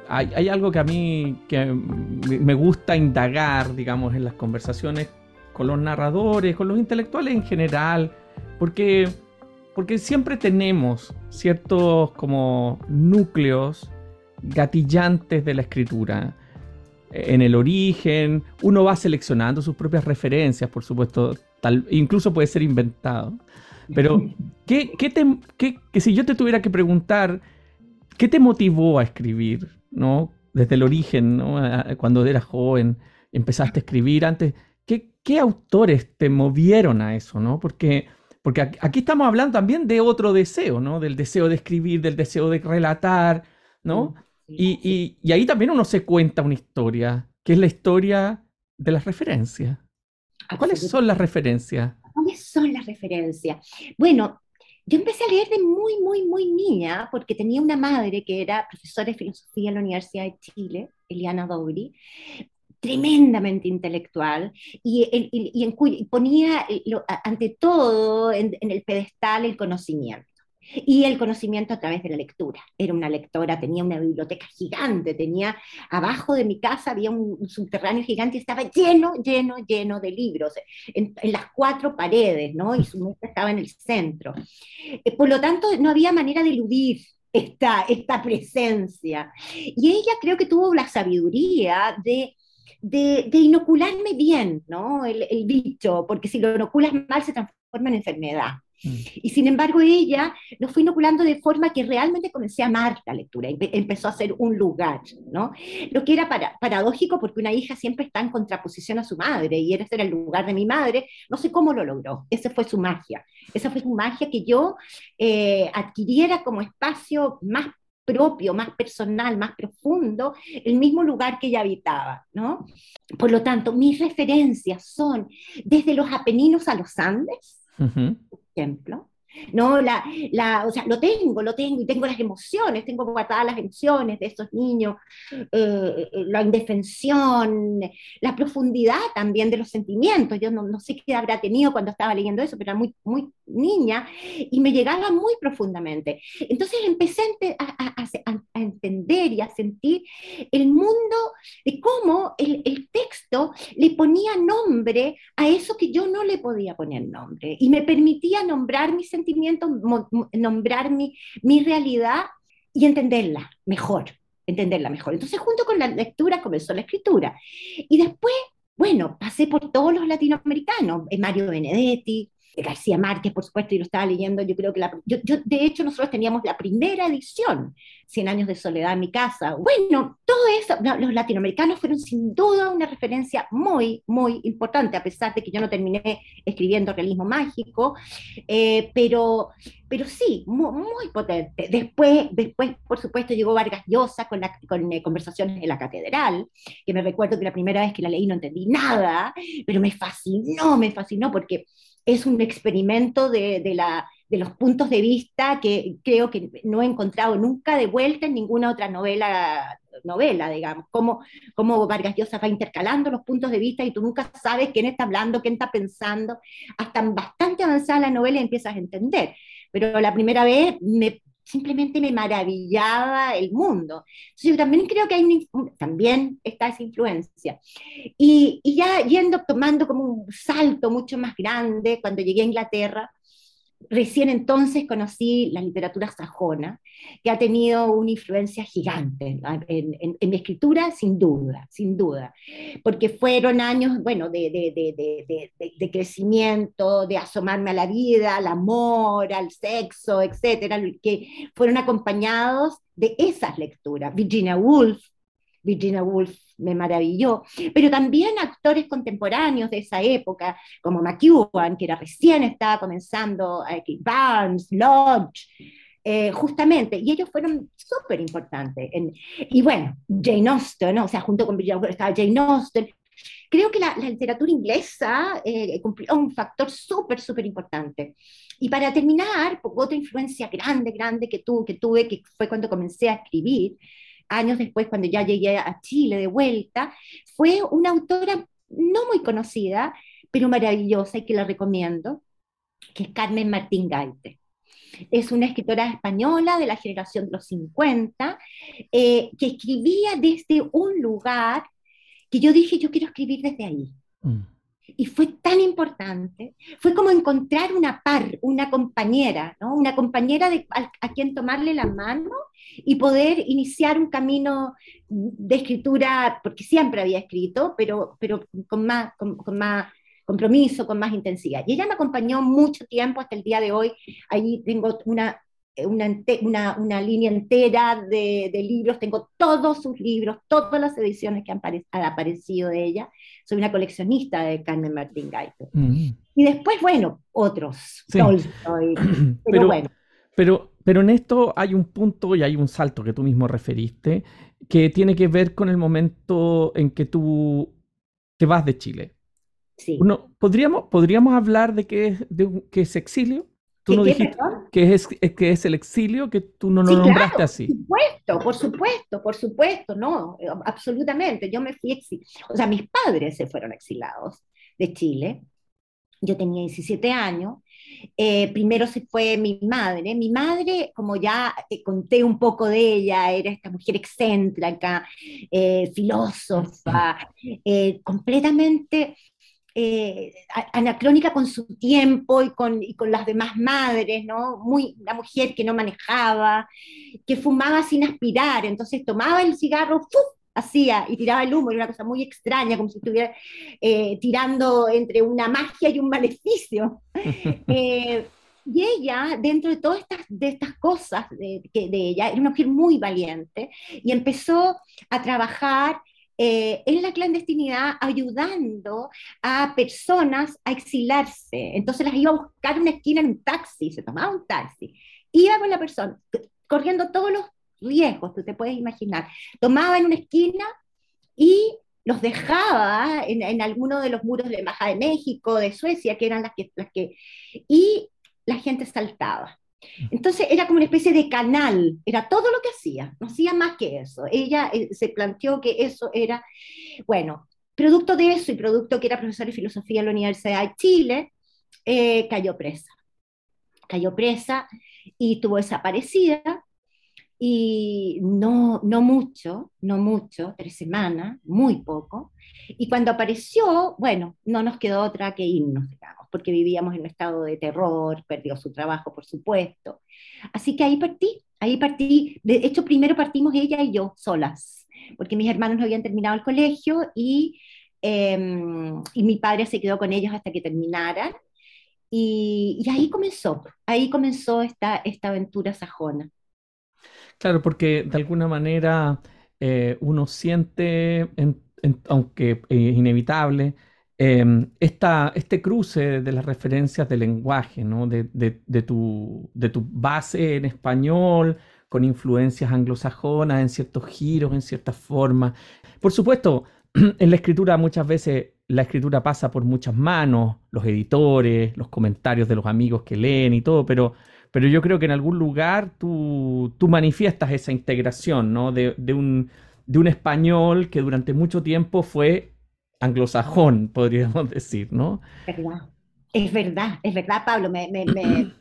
hay, algo que a mí que me gusta indagar, digamos, en las conversaciones con los narradores, con los intelectuales en general, porque, porque siempre tenemos ciertos como núcleos gatillantes de la escritura. En el origen, uno va seleccionando sus propias referencias, por supuesto, tal, incluso puede ser inventado. Pero, ¿qué, qué te, qué, que si yo te tuviera que preguntar, ¿Qué te motivó a escribir, no? Desde el origen, ¿no? Cuando eras joven, empezaste a escribir antes. ¿Qué, autores te movieron a eso, no? Porque, porque aquí estamos hablando también de otro deseo, ¿no? Del deseo de escribir, del deseo de relatar, ¿no? Y, y ahí también uno se cuenta una historia, que es la historia de las referencias. ¿Cuáles son las referencias? ¿Cuáles son las referencias? Bueno, yo empecé a leer de muy, muy, muy niña, porque tenía una madre que era profesora de filosofía en la Universidad de Chile, Eliana Dowry, tremendamente intelectual y, y, ponía ante todo en, el pedestal el conocimiento y el conocimiento a través de la lectura. Era una lectora, tenía una biblioteca gigante, tenía abajo de mi casa había un, subterráneo gigante y estaba lleno, lleno, lleno de libros en, las cuatro paredes, ¿no? Y su mesa estaba en el centro. Eh, por lo tanto, no había manera de eludir esta, esta presencia. Y ella creo que tuvo la sabiduría de de, inocularme bien, ¿no? El, el, bicho, porque si lo inoculas mal se transforma en enfermedad. Y sin embargo ella lo fue inoculando de forma que realmente comencé a amar la lectura, empezó a ser un lugar, ¿no? Lo que era para, paradójico porque una hija siempre está en contraposición a su madre y ese era el lugar de mi madre, no sé cómo lo logró, esa fue su magia, esa fue su magia que yo eh, adquiriera como espacio más propio, más personal, más profundo, el mismo lugar que ella habitaba, ¿no? Por lo tanto, mis referencias son desde los Apeninos a los Andes, por ejemplo, ¿no? La, la, o sea, lo tengo, lo tengo, y tengo las emociones, tengo guardadas las emociones de esos niños, eh, la indefensión, la profundidad también de los sentimientos. Yo no, no, sé qué habrá tenido cuando estaba leyendo eso, pero era muy, muy niña y me llegaba muy profundamente. Entonces empecé a, a, a, entender y a sentir el mundo de cómo el, el texto le ponía nombre a eso que yo no le podía poner nombre y me permitía nombrar mis sentimientos, nombrar mi, mi realidad y entenderla mejor, entenderla mejor. Entonces, junto con la lectura comenzó la escritura. Y después, bueno, pasé por todos los latinoamericanos, Mario Benedetti, García Márquez, por supuesto, y lo estaba leyendo, yo creo que la, yo, yo, de hecho nosotros teníamos la primera edición, 100 años de soledad en mi casa. Bueno, todo eso, los latinoamericanos fueron sin duda una referencia muy, muy importante, a pesar de que yo no terminé escribiendo realismo mágico, eh, pero, pero sí, muy, muy, potente. Después, después, por supuesto, llegó Vargas Llosa con, la, con eh, Conversaciones en la Catedral, que me recuerdo que la primera vez que la leí no entendí nada, pero me fascinó, me fascinó, porque es un experimento de, de, la, de, los puntos de vista que creo que no he encontrado nunca de vuelta en ninguna otra novela, novela digamos, como, como Vargas Llosa va intercalando los puntos de vista y tú nunca sabes quién está hablando, quién está pensando, hasta bastante avanzada la novela empiezas a entender. Pero la primera vez me simplemente me maravillaba el mundo. Entonces yo también creo que hay también está esa influencia. Y, y, ya yendo, tomando como un salto mucho más grande, cuando llegué a Inglaterra, recién entonces conocí la literatura sajona, que ha tenido una influencia gigante en, mi escritura, sin duda, sin duda, porque fueron años, bueno, de, de, crecimiento, de asomarme a la vida, al amor, al sexo, etcétera, que fueron acompañados de esas lecturas. Virginia Woolf, Virginia Woolf me maravilló, pero también actores contemporáneos de esa época, como McEwan, que era recién estaba comenzando, eh, Barnes, Lodge, eh, justamente, y ellos fueron súper importantes. Y bueno, Jane Austen, ¿no? o sea, junto con Virginia Woolf estaba Jane Austen. Creo que la, literatura inglesa eh, cumplió un factor súper, súper importante. Y para terminar, otra influencia grande, grande que, tuve, que tuve, que fue cuando comencé a escribir, años después, cuando ya llegué a Chile de vuelta, fue una autora no muy conocida, pero maravillosa y que la recomiendo, que es Carmen Martín Gaite. Es una escritora española de la generación de los 50, eh, que escribía desde un lugar que yo dije, yo quiero escribir desde ahí. Mm. Y fue tan importante, fue como encontrar una par, una compañera, ¿no? una compañera de, a, a quien tomarle la mano y poder iniciar un camino de escritura, porque siempre había escrito, pero, pero con, más, con, con más compromiso, con más intensidad. Y ella me acompañó mucho tiempo hasta el día de hoy. Ahí tengo una, una, una, una línea entera de, de, libros, tengo todos sus libros, todas las ediciones que han, han, aparecido de ella. Soy una coleccionista de Carmen Martín Gaito. Mm. Y después, bueno, otros. Sí. Tolstoy, pero, pero, bueno. Pero pero en esto hay un punto y hay un salto que tú mismo referiste, que tiene que ver con el momento en que tú te vas de Chile. Sí. Uno, ¿podríamos, ¿Podríamos hablar de qué es, de, qué es exilio? Tú no dijiste que es, que es el exilio, que tú no lo sí, nombraste claro, así. Por supuesto, por supuesto, por supuesto, no, absolutamente. Yo me fui exiliado. O sea, mis padres se fueron exilados de Chile. Yo tenía 17 años eh, primero se fue mi madre. Mi madre, como ya eh, conté un poco de ella, era esta mujer excéntrica, eh, filósofa, completamente eh, anacrónica con su tiempo y con, y con, las demás madres, ¿no? Muy, una mujer que no manejaba, que fumaba sin aspirar, entonces tomaba el cigarro, ¡fum! hacía y tiraba el humo, era una cosa muy extraña, como si estuviera eh, tirando entre una magia y un maleficio. eh, y ella, dentro de todas estas, de estas cosas de, que, de ella, era una mujer muy valiente y empezó a trabajar eh, en la clandestinidad ayudando a personas a exilarse. Entonces las iba a buscar en una esquina en un taxi, se tomaba un taxi, iba con la persona, corriendo todos los riesgos, tú te puedes imaginar. Tomaba en una esquina y los dejaba en, en alguno de los muros de la Embajada de México, de Suecia, que eran las que, las que... Y la gente saltaba. Entonces era como una especie de canal, era todo lo que hacía, no hacía más que eso. Ella eh, se planteó que eso era, bueno, producto de eso y producto que era profesor de filosofía en la Universidad de Chile, eh, cayó presa. Cayó presa y tuvo desaparecida y no, no mucho, no mucho, tres semanas, muy poco. Y cuando apareció, bueno, no nos quedó otra que irnos, digamos, porque vivíamos en un estado de terror, perdió su trabajo, por supuesto. Así que ahí partí, ahí partí, de hecho primero partimos ella y yo solas, porque mis hermanos no habían terminado el colegio y, em, y mi padre se quedó con ellos hasta que terminaran. Y, y ahí comenzó, ahí comenzó esta, esta aventura sajona. Claro, porque de alguna manera eh, uno siente, aunque es inevitable, em, este cruce de las referencias del lenguaje, ¿no? de, tu, de tu base en español, con influencias anglosajonas, en ciertos giros, en ciertas formas. Por supuesto, en la escritura muchas veces la escritura pasa por muchas manos, los editores, los comentarios de los amigos que leen y todo, pero pero yo creo que en algún lugar tú, tú manifiestas esa integración, ¿no? De, de, un, de un español que durante mucho tiempo fue anglosajón, podríamos decir, ¿no? Es verdad, es verdad, es verdad, Pablo, me, me, me,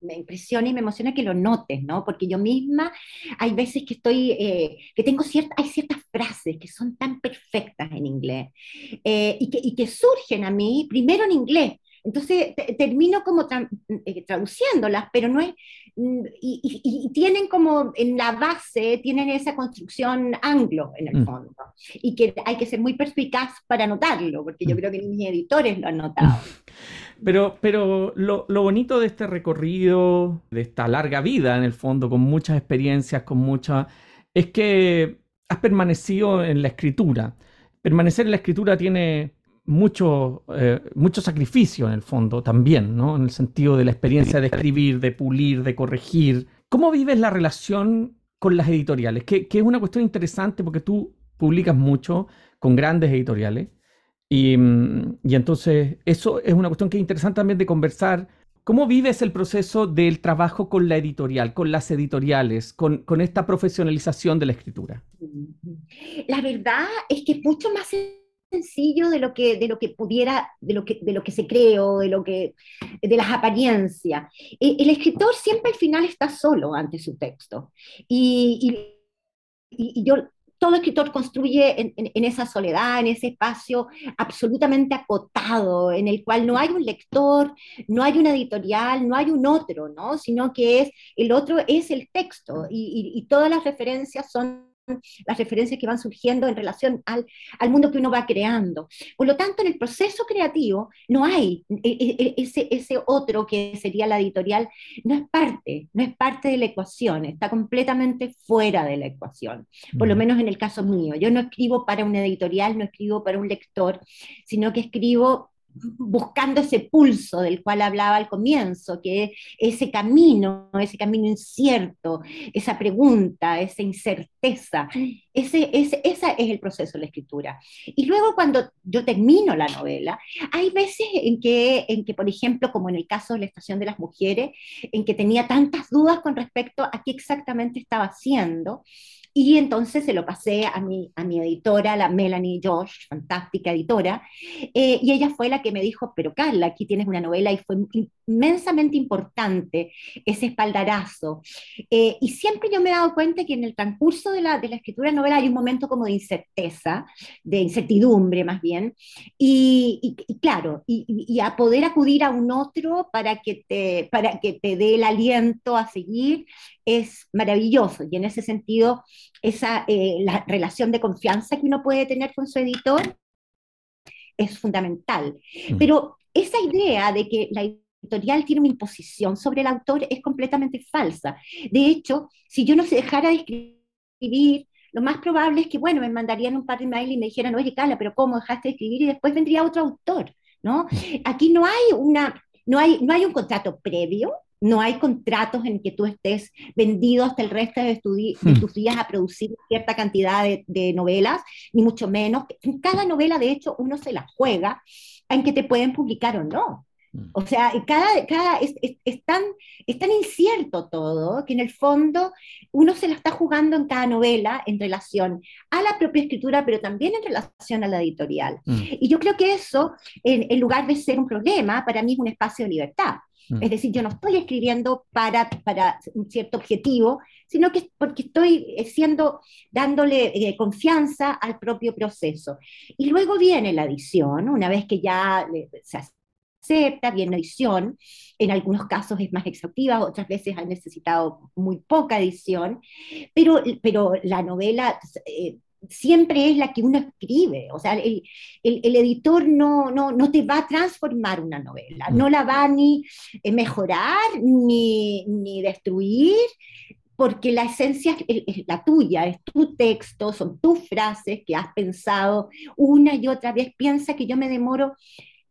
me, impresiona y me emociona que lo notes, ¿no? Porque yo misma hay veces que estoy, eh, que tengo ciertas, hay ciertas frases que son tan perfectas en inglés eh, y, que, y que surgen a mí primero en inglés, entonces termino como eh, traduciéndolas, pero no es, mm, y, tienen como en la base, tienen esa construcción anglo en el mm. fondo, y que hay que ser muy perspicaz para notarlo, porque yo mm. creo que mis editores lo han notado. Pero, pero lo, lo, bonito de este recorrido, de esta larga vida en el fondo, con muchas experiencias, con muchas, es que has permanecido en la escritura. Permanecer en la escritura tiene mucho, eh, mucho sacrificio en el fondo también, ¿no? En el sentido de la experiencia de escribir, de pulir, de corregir. ¿Cómo vives la relación con las editoriales? Que, es una cuestión interesante porque tú publicas mucho con grandes editoriales y, mm, y, entonces eso es una cuestión que es interesante también de conversar. ¿Cómo vives el proceso del trabajo con la editorial, con las editoriales, con, con esta profesionalización de la escritura? La verdad es que es mucho más sencillo de lo que, de lo que pudiera, de lo que, de lo que se cree o de, lo que, de las apariencias. E, el, escritor siempre al final está solo ante su texto. Y, y, yo, todo escritor construye en, en, esa soledad, en ese espacio absolutamente acotado, en el cual no hay un lector, no hay una editorial, no hay un otro, ¿no? sino que es, el otro es el texto y todas las referencias son las referencias que van surgiendo en relación al, al, mundo que uno va creando. Por lo tanto, en el proceso creativo no hay e, e, e, ese, ese otro que sería la editorial, no es parte, no es parte de la ecuación, está completamente fuera de la ecuación, por lo menos en el caso mío. Yo no escribo para una editorial, no escribo para un lector, sino que escribo buscando ese pulso del cual hablaba al comienzo, que ese camino, ese camino incierto, esa pregunta, esa incerteza, ese, ese, es el proceso de la escritura. Y luego cuando yo termino la novela, hay veces en que, en que, por ejemplo, como en el caso de la Estación de las Mujeres, en que tenía tantas dudas con respecto a qué exactamente estaba haciendo, y entonces se lo pasé a mi, a mi editora, la Melanie Josh, fantástica editora, eh, y ella fue la que me dijo, pero Carla, aquí tienes una novela y fue inmensamente importante ese espaldarazo. Eh, y siempre yo me he dado cuenta que en el transcurso de la, de la escritura de novela hay un momento como de incerteza, de incertidumbre más bien, y, y, claro, y, y, a poder acudir a un otro para que, te, para que te dé el aliento a seguir es maravilloso. Y en ese sentido, esa, eh, la relación de confianza que uno puede tener con su editor es fundamental. Mm. Pero esa idea de que la editorial tiene una imposición sobre el autor es completamente falsa. De hecho, si yo no se dejara de escribir, lo más probable es que, bueno, me mandarían un par de mail y me dijeran, oye, Carla, pero ¿cómo dejaste de escribir? Y después vendría otro autor, ¿no? Aquí no hay una, no hay, no hay un contrato previo, no hay contratos en que tú estés vendido hasta el resto de, Hmm. tus días a producir cierta cantidad de, de novelas, ni mucho menos. En cada novela, de hecho, uno se la juega en que te pueden publicar o no. Mm. O sea, cada, cada es, es- es tan, es tan incierto todo que en el fondo uno se la está jugando en cada novela en relación a la propia escritura, pero también en relación a la editorial. Mm, Y yo creo que eso, en, en lugar de ser un problema, para mí es un espacio de libertad. mm. Es decir, yo no estoy escribiendo para, para un cierto objetivo, sino que es porque estoy eh, siendo, dándole eh, confianza al propio proceso. Y luego viene la edición, una vez que ya le- se acepta, la edición, en algunos casos es más exhaustiva, otras veces ha necesitado muy poca edición, pero, pero la novela... eh, siempre es la que uno escribe, o sea, el, el, el editor no, no, no, te va a transformar una novela, no la va ni eh, mejorar ni, ni destruir, porque la esencia es, es, la tuya, es tu texto, son tus frases que has pensado una y otra vez. Piensa que yo me demoro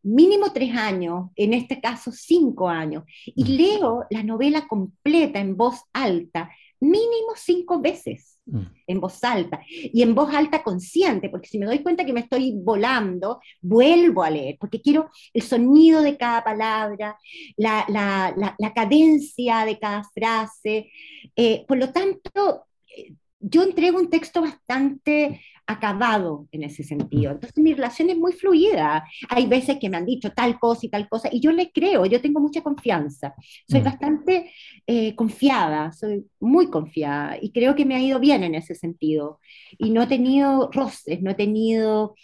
mínimo tres años, en este caso cinco años, y leo la novela completa en voz alta, mínimo cinco veces Mm. en voz alta y en voz alta consciente, porque si me doy cuenta que me estoy volando, vuelvo a leer, porque quiero el sonido de cada palabra, la, la, la, la cadencia de cada frase. Eh, por lo tanto, eh, yo entrego un texto bastante acabado en ese sentido. Entonces mi relación es muy fluida. Hay veces que me han dicho tal cosa y tal cosa, y yo le creo, yo tengo mucha confianza. Soy Mm. bastante eh, confiada, soy muy confiada, y creo que me ha ido bien en ese sentido. Y no he tenido roces, no he tenido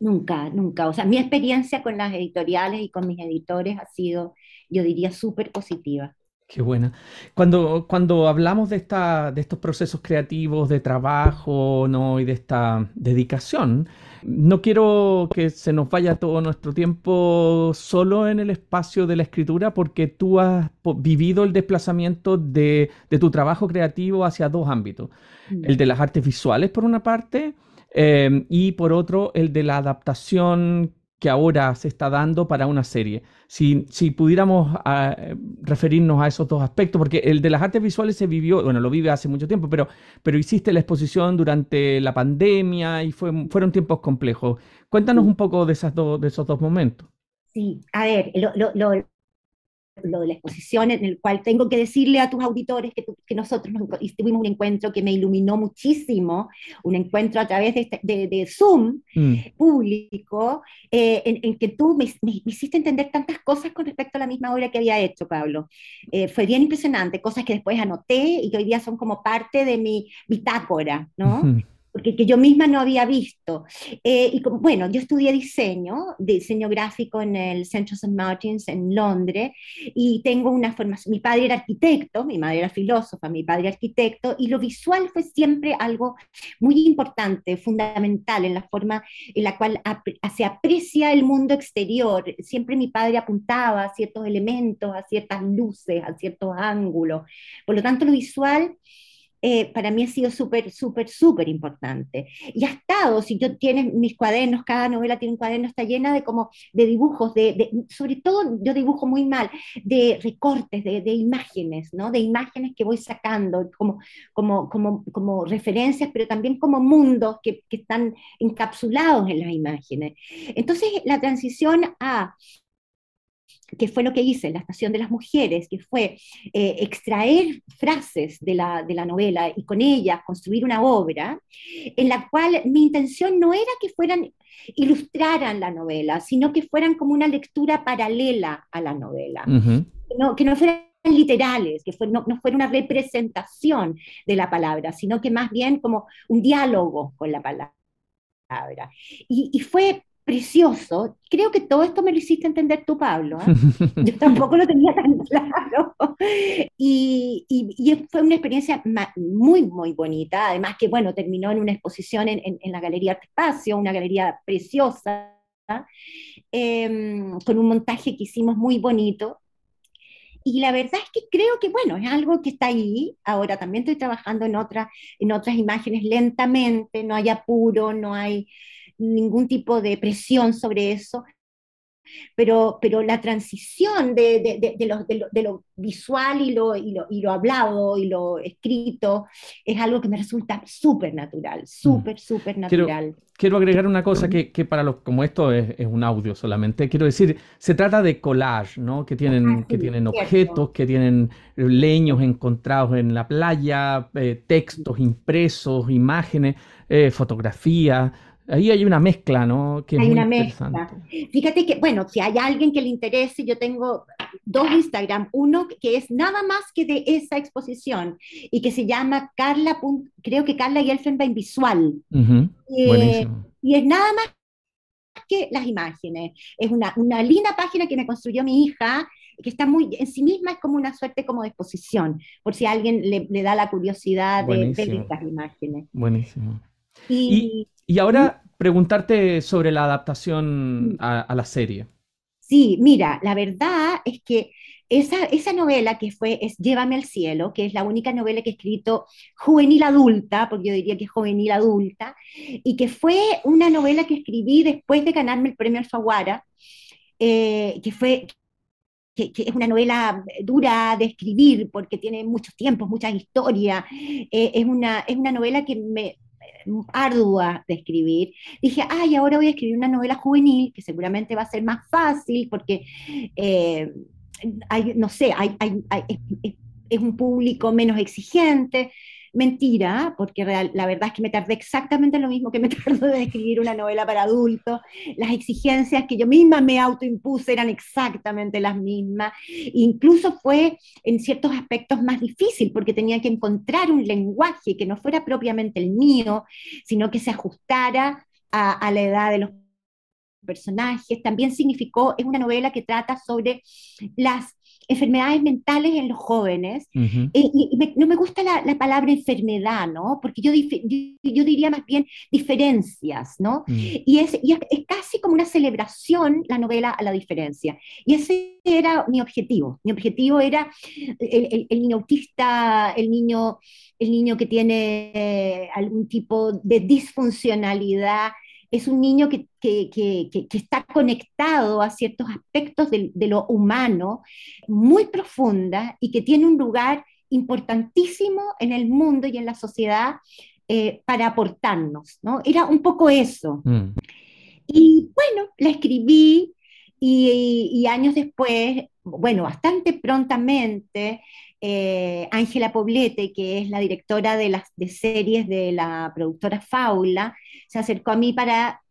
nunca, nunca. O sea, mi experiencia con las editoriales y con mis editores ha sido, yo diría, súper positiva. Qué buena. Cuando, cuando hablamos de, esta, de estos procesos creativos, de trabajo, ¿no? y de esta dedicación, no quiero que se nos vaya todo nuestro tiempo solo en el espacio de la escritura, porque tú has vivido el desplazamiento de, de tu trabajo creativo hacia dos ámbitos. El de las artes visuales, por una parte, eh, y por otro, el de la adaptación que ahora se está dando para una serie. Si, si pudiéramos ah, referirnos a esos dos aspectos, porque el de las artes visuales se vivió, bueno, lo vive hace mucho tiempo, pero, pero hiciste la exposición durante la pandemia y fue, fueron tiempos complejos. Cuéntanos un poco de, esas dos de esos dos momentos. Sí, a ver, lo, lo, lo, lo de la exposición en el cual tengo que decirle a tus auditores que, tu- que nosotros nos tuvimos un encuentro que me iluminó muchísimo, un encuentro a través de, este- de, de Zoom Mm, público, eh, en, en que tú me, me- me hiciste entender tantas cosas con respecto a la misma obra que había hecho, Pablo. Eh, fue bien impresionante, cosas que después anoté y que hoy día son como parte de mi bitácora, ¿no? ujú, porque que yo misma no había visto. Eh, y bueno, yo estudié diseño, diseño gráfico en el Central St. Martins en Londres, y tengo una formación, mi padre era arquitecto, mi madre era filósofa, mi padre arquitecto, y lo visual fue siempre algo muy importante, fundamental en la forma en la cual ap- se aprecia el mundo exterior. Siempre mi padre apuntaba a ciertos elementos, a ciertas luces, a ciertos ángulos. Por lo tanto, lo visual eh, para mí ha sido súper, súper, súper importante. Y ha estado, si yo tienes mis cuadernos, cada novela tiene un cuaderno, está llena de como de dibujos, de, de- sobre todo yo dibujo muy mal, de recortes, de, de imágenes, ¿no? De imágenes que voy sacando como, como, como, como referencias, pero también como mundos que, que están encapsulados en las imágenes. Entonces, la transición a que fue lo que hice en la Estación de las Mujeres, que fue eh, extraer frases de la, de la novela y con ellas construir una obra, en la cual mi intención no era que fueran, ilustraran la novela, sino que fueran como una lectura paralela a la novela, no, que no fueran literales, que fue, no, no fuera una representación de la palabra, sino que más bien como un diálogo con la palabra. Y, y fue precioso. Creo que todo esto me lo hiciste entender tú, Pablo. ¿eh? Yo tampoco lo tenía tan claro. Y, y- y fue una experiencia muy, muy bonita. Además que, bueno, terminó en una exposición en, en- en la Galería Arte Espacio, una galería preciosa, em, con un montaje que hicimos muy bonito. Y la verdad es que creo que, bueno, es algo que está ahí. Ahora también estoy trabajando en, otra, en otras imágenes lentamente, no hay apuro, no hay ningún tipo de presión sobre eso, pero, pero la transición de, de, de, lo, de, lo, visual y lo, y, lo, y lo hablado y lo escrito es algo que me resulta súper natural, mm. súper, súper natural. Quiero, agregar una cosa que, que para los, como esto es, es, un audio solamente, quiero decir, se trata de collage, ¿no? Que tienen, ah, que tienen objetos, que tienen leños encontrados en la playa, eh, textos impresos, imágenes, eh, fotografías. Ahí hay una mezcla, ¿no? Que hay una mezcla. Fíjate que, bueno, si hay alguien que le interese, yo tengo dos Instagram, uno que es nada más que de esa exposición y que se llama Carla, creo que Carla y Elfenbein Visual. Eh, y es nada más que las imágenes. Es una, una linda página que me construyó mi hija que está muy, en sí misma es como una suerte como de exposición, por si a alguien le, le da la curiosidad de ver estas imágenes. Buenísimo. Y, y, ahora preguntarte sobre la adaptación a, la serie. Sí, mira, la verdad es que esa, esa, novela que fue es Llévame al cielo, que es la única novela que he escrito juvenil adulta, porque yo diría que es juvenil adulta, y que fue una novela que escribí después de ganarme el premio Alfaguara, eh, que fue que, es una novela dura de escribir porque tiene muchos tiempos, muchas historias, eh, es, una, es una novela que me, ardua de escribir, dije, ay, ahora voy a escribir una novela juvenil, que seguramente va a ser más fácil, porque, eh, hay, no sé, hay, es, un público menos exigente, mentira, porque la verdad es que me tardé exactamente lo mismo que me tardó de escribir una novela para adultos. Las exigencias que yo misma me autoimpuse eran exactamente las mismas. Incluso fue en ciertos aspectos más difícil, porque tenía que encontrar un lenguaje que no fuera propiamente el mío, sino que se ajustara a, a la edad de los personajes. También significó, es una novela que trata sobre las enfermedades mentales en los jóvenes. Eh, y, no me gusta la, palabra enfermedad, ¿no? Porque yo, yo, diría más bien diferencias, ¿no? Mm. Y, es, es, casi como una celebración la novela a la diferencia. Y ese era mi objetivo. Mi objetivo era el, el, niño autista, el niño, el niño que tiene eh, algún tipo de disfuncionalidad es un niño que, está conectado a ciertos aspectos de, lo humano muy profunda y que tiene un lugar importantísimo en el mundo y en la sociedad eh, para aportarnos, ¿no? Era un poco eso. Mm. Y bueno, la escribí y, años después, bueno, bastante prontamente, eh, Ángela Poblete, que es la directora de las de series de la productora Faula, se acercó a mí para,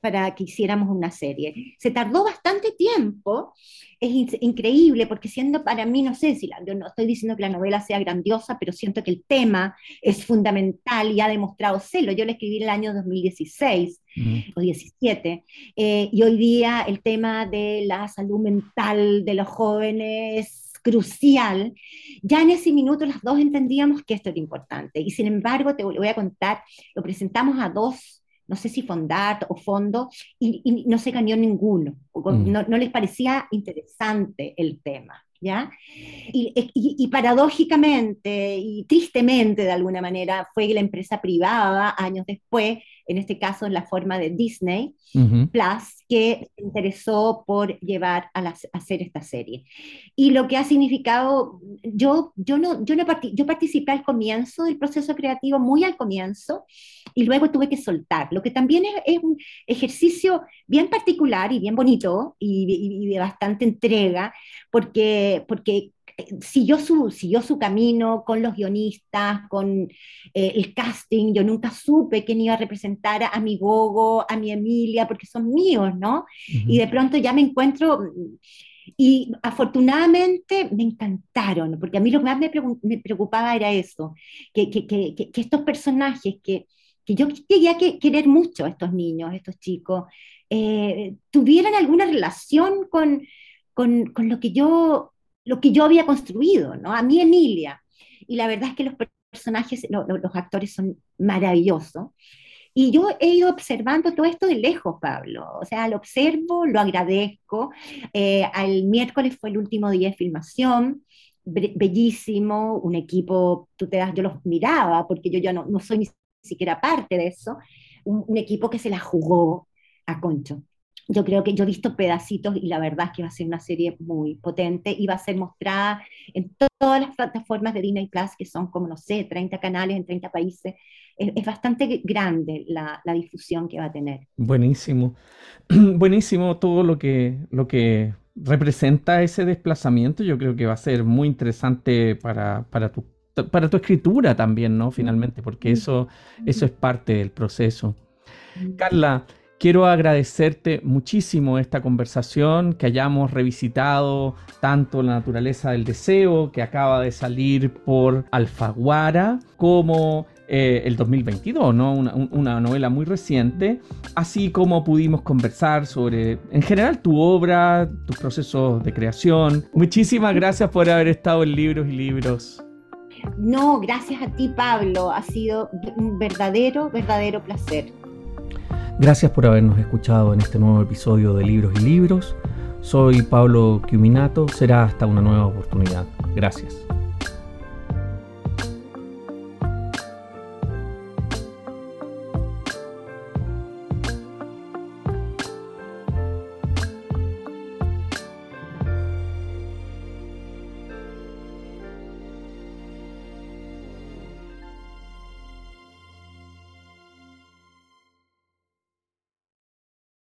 para que hiciéramos una serie. Se tardó bastante tiempo, es increíble, porque siendo para mí, no sé si la, yo no estoy diciendo que la novela sea grandiosa, pero siento que el tema es fundamental y ha demostrado serlo. Yo la escribí en el año 2016 o 17, eh, y hoy día el tema de la salud mental de los jóvenes crucial, ya en ese minuto las dos entendíamos que esto era importante. Y sin embargo, te voy a contar, lo presentamos a dos no sé si Fondat o Fondo, y, no se ganó ninguno, mm. no, no, les parecía interesante el tema. ¿Ya? Y, y, paradójicamente y tristemente de alguna manera fue la empresa privada años después en este caso en la forma de Disney Plus, que se interesó por llevar a, hacer esta serie. Y lo que ha significado, yo, yo, no, yo, no yo participé al comienzo del proceso creativo, muy al comienzo, y luego tuve que soltar, lo que también es, un ejercicio bien particular y bien bonito y, y de bastante entrega, porque, porque siguió su, siguió su camino con los guionistas, con eh, el casting. Yo nunca supe quién iba a representar a, mi Gogo, a mi Emilia, porque son míos, ¿no? Y de pronto ya me encuentro. Y afortunadamente me encantaron, porque a mí lo que más me, preocupaba era eso, que, que, que, que estos personajes que, yo llegué a querer mucho estos niños, estos chicos, eh, tuvieran alguna relación con, con, con, lo que yo lo que yo había construido, ¿no? A mí Emilia. Y la verdad es que los personajes, los actores son maravillosos. Y yo he ido observando todo esto de lejos, Pablo. O sea, lo observo, lo agradezco. Eh, al miércoles fue el último día de filmación, bellísimo, un equipo, tú te das, yo los miraba, porque yo ya no, soy ni siquiera parte de eso, un equipo que se la jugó a Concho yo creo que yo he visto pedacitos y la verdad es que va a ser una serie muy potente y va a ser mostrada en todas las plataformas de Disney Plus, que son como, no sé, 30 canales en 30 países. Es, bastante grande la, la, difusión que va a tener. Buenísimo. Buenísimo todo lo que, lo que representa ese desplazamiento. Yo creo que va a ser muy interesante para, para tu para tu escritura también, ¿no? Finalmente, porque eso, eso es parte del proceso. Carla, Quiero agradecerte muchísimo esta conversación, que hayamos revisitado tanto la naturaleza del deseo, que acaba de salir por Alfaguara, como eh, el 2022, ¿no? Una, una, novela muy reciente, así como pudimos conversar sobre, en general, tu obra, tus procesos de creación. Muchísimas gracias por haber estado en Libros y Libros. No, gracias a ti, Pablo. Ha sido un verdadero, verdadero placer. Gracias por habernos escuchado en este nuevo episodio de Libros y Libros. Soy Pablo Quiminato. Será hasta una nueva oportunidad. Gracias.